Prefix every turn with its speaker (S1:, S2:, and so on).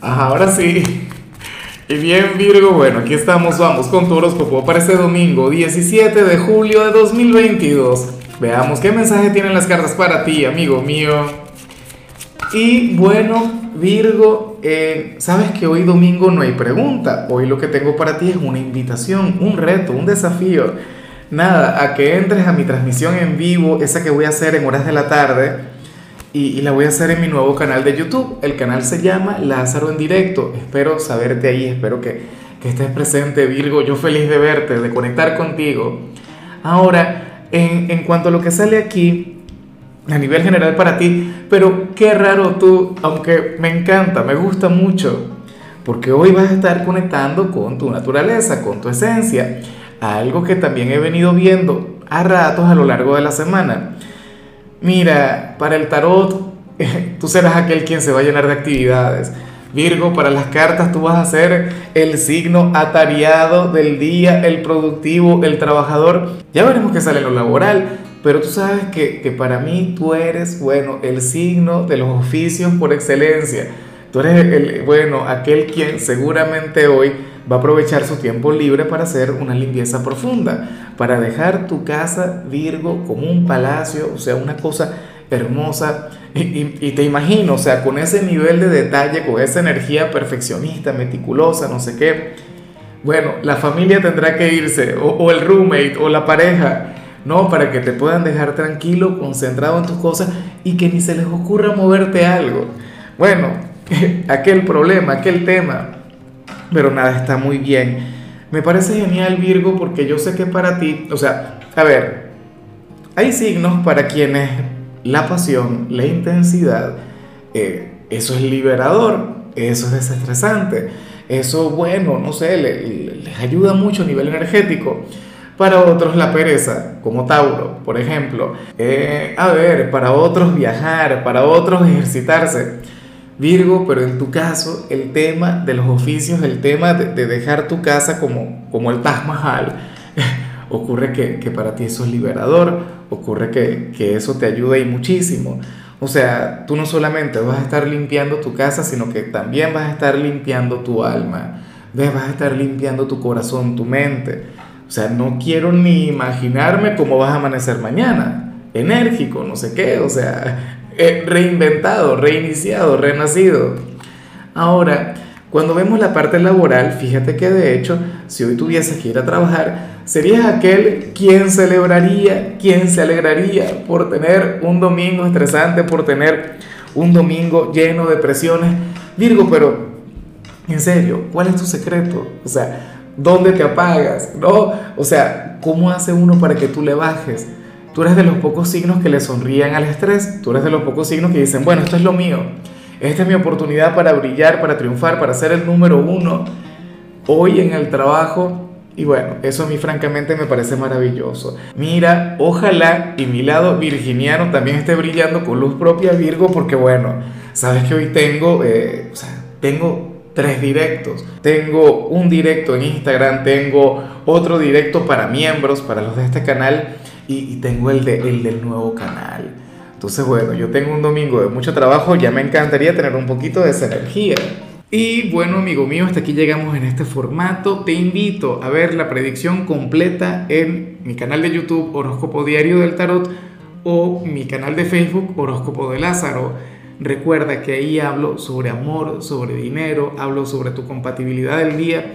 S1: Ahora sí. Y bien Virgo, bueno, aquí estamos, vamos con tu horóscopo para este domingo 17 de julio de 2022. Veamos qué mensaje tienen las cartas para ti, amigo mío. Y bueno, Virgo, eh, sabes que hoy domingo no hay pregunta. Hoy lo que tengo para ti es una invitación, un reto, un desafío. Nada, a que entres a mi transmisión en vivo, esa que voy a hacer en horas de la tarde y, la voy a hacer en mi nuevo canal de YouTube. El canal se llama Lázaro en directo. Espero saberte ahí, espero que, que estés presente, Virgo. Yo feliz de verte, de conectar contigo. Ahora, en, en cuanto a lo que sale aquí, a nivel general para ti, pero qué raro tú, aunque me encanta, me gusta mucho, porque hoy vas a estar conectando con tu naturaleza, con tu esencia, algo que también he venido viendo a ratos a lo largo de la semana. Mira, para el tarot, tú serás aquel quien se va a llenar de actividades. Virgo, para las cartas tú vas a ser el signo atareado del día, el productivo, el trabajador. Ya veremos qué sale en lo laboral, pero tú sabes que, que para mí tú eres, bueno, el signo de los oficios por excelencia. Tú eres bueno, aquel quien seguramente hoy va a aprovechar su tiempo libre para hacer una limpieza profunda, para dejar tu casa Virgo como un palacio, o sea, una cosa hermosa. Y, te imagino, o sea, con ese nivel de detalle, con esa energía perfeccionista, meticulosa, no sé qué. Bueno, la familia tendrá que irse, o, el roommate, o la pareja, ¿no? Para que te puedan dejar tranquilo, concentrado en tus cosas y que ni se les ocurra moverte algo. Bueno, aquel problema, aquel tema, pero nada, está muy bien. Me parece genial Virgo porque yo sé que para ti, o sea, a ver, hay signos para quienes la pasión, la intensidad, eh, eso es liberador, eso es desestresante, eso, bueno, no sé, les ayuda mucho a nivel energético. Para otros la pereza, como Tauro, por ejemplo. Eh, a ver, para otros viajar, para otros ejercitarse. Virgo, pero en tu caso el tema de los oficios, el tema de, dejar tu casa como, como el Taj Mahal, ocurre que, para ti eso es liberador, ocurre que, que eso te ayuda y muchísimo. O sea, tú no solamente vas a estar limpiando tu casa, sino que también vas a estar limpiando tu alma, ¿ves? vas a estar limpiando tu corazón, tu mente. O sea, no quiero ni imaginarme cómo vas a amanecer mañana, enérgico, no sé qué, o sea, eh, reinventado, reiniciado, renacido. Ahora, cuando vemos la parte laboral, fíjate que de hecho, si hoy tuvieses que ir a trabajar, serías aquel quien celebraría, quien se alegraría por tener un domingo estresante, por tener un domingo lleno de presiones. Virgo, pero en serio, ¿cuál es tu secreto? O sea, ¿dónde te apagas? ¿No? O sea, ¿cómo hace uno para que tú le bajes? Tú eres de los pocos signos que le sonríen al estrés, tú eres de los pocos signos que dicen, bueno, esto es lo mío, esta es mi oportunidad para brillar, para triunfar, para ser el número uno hoy en el trabajo. Y bueno, eso a mí francamente me parece maravilloso. Mira, ojalá y mi lado virginiano también esté brillando con luz propia Virgo, porque bueno, sabes que hoy tengo, eh, o sea, tengo tres directos. Tengo un directo en Instagram, tengo otro directo para miembros, para los de este canal y, tengo el, de, el del nuevo canal. Entonces, bueno, yo tengo un domingo de mucho trabajo, ya me encantaría tener un poquito de esa energía. Y bueno, amigo mío, hasta aquí llegamos en este formato. Te invito a ver la predicción completa en mi canal de YouTube Horóscopo Diario del Tarot o mi canal de Facebook Horóscopo de Lázaro. Recuerda que ahí hablo sobre amor, sobre dinero, hablo sobre tu compatibilidad del día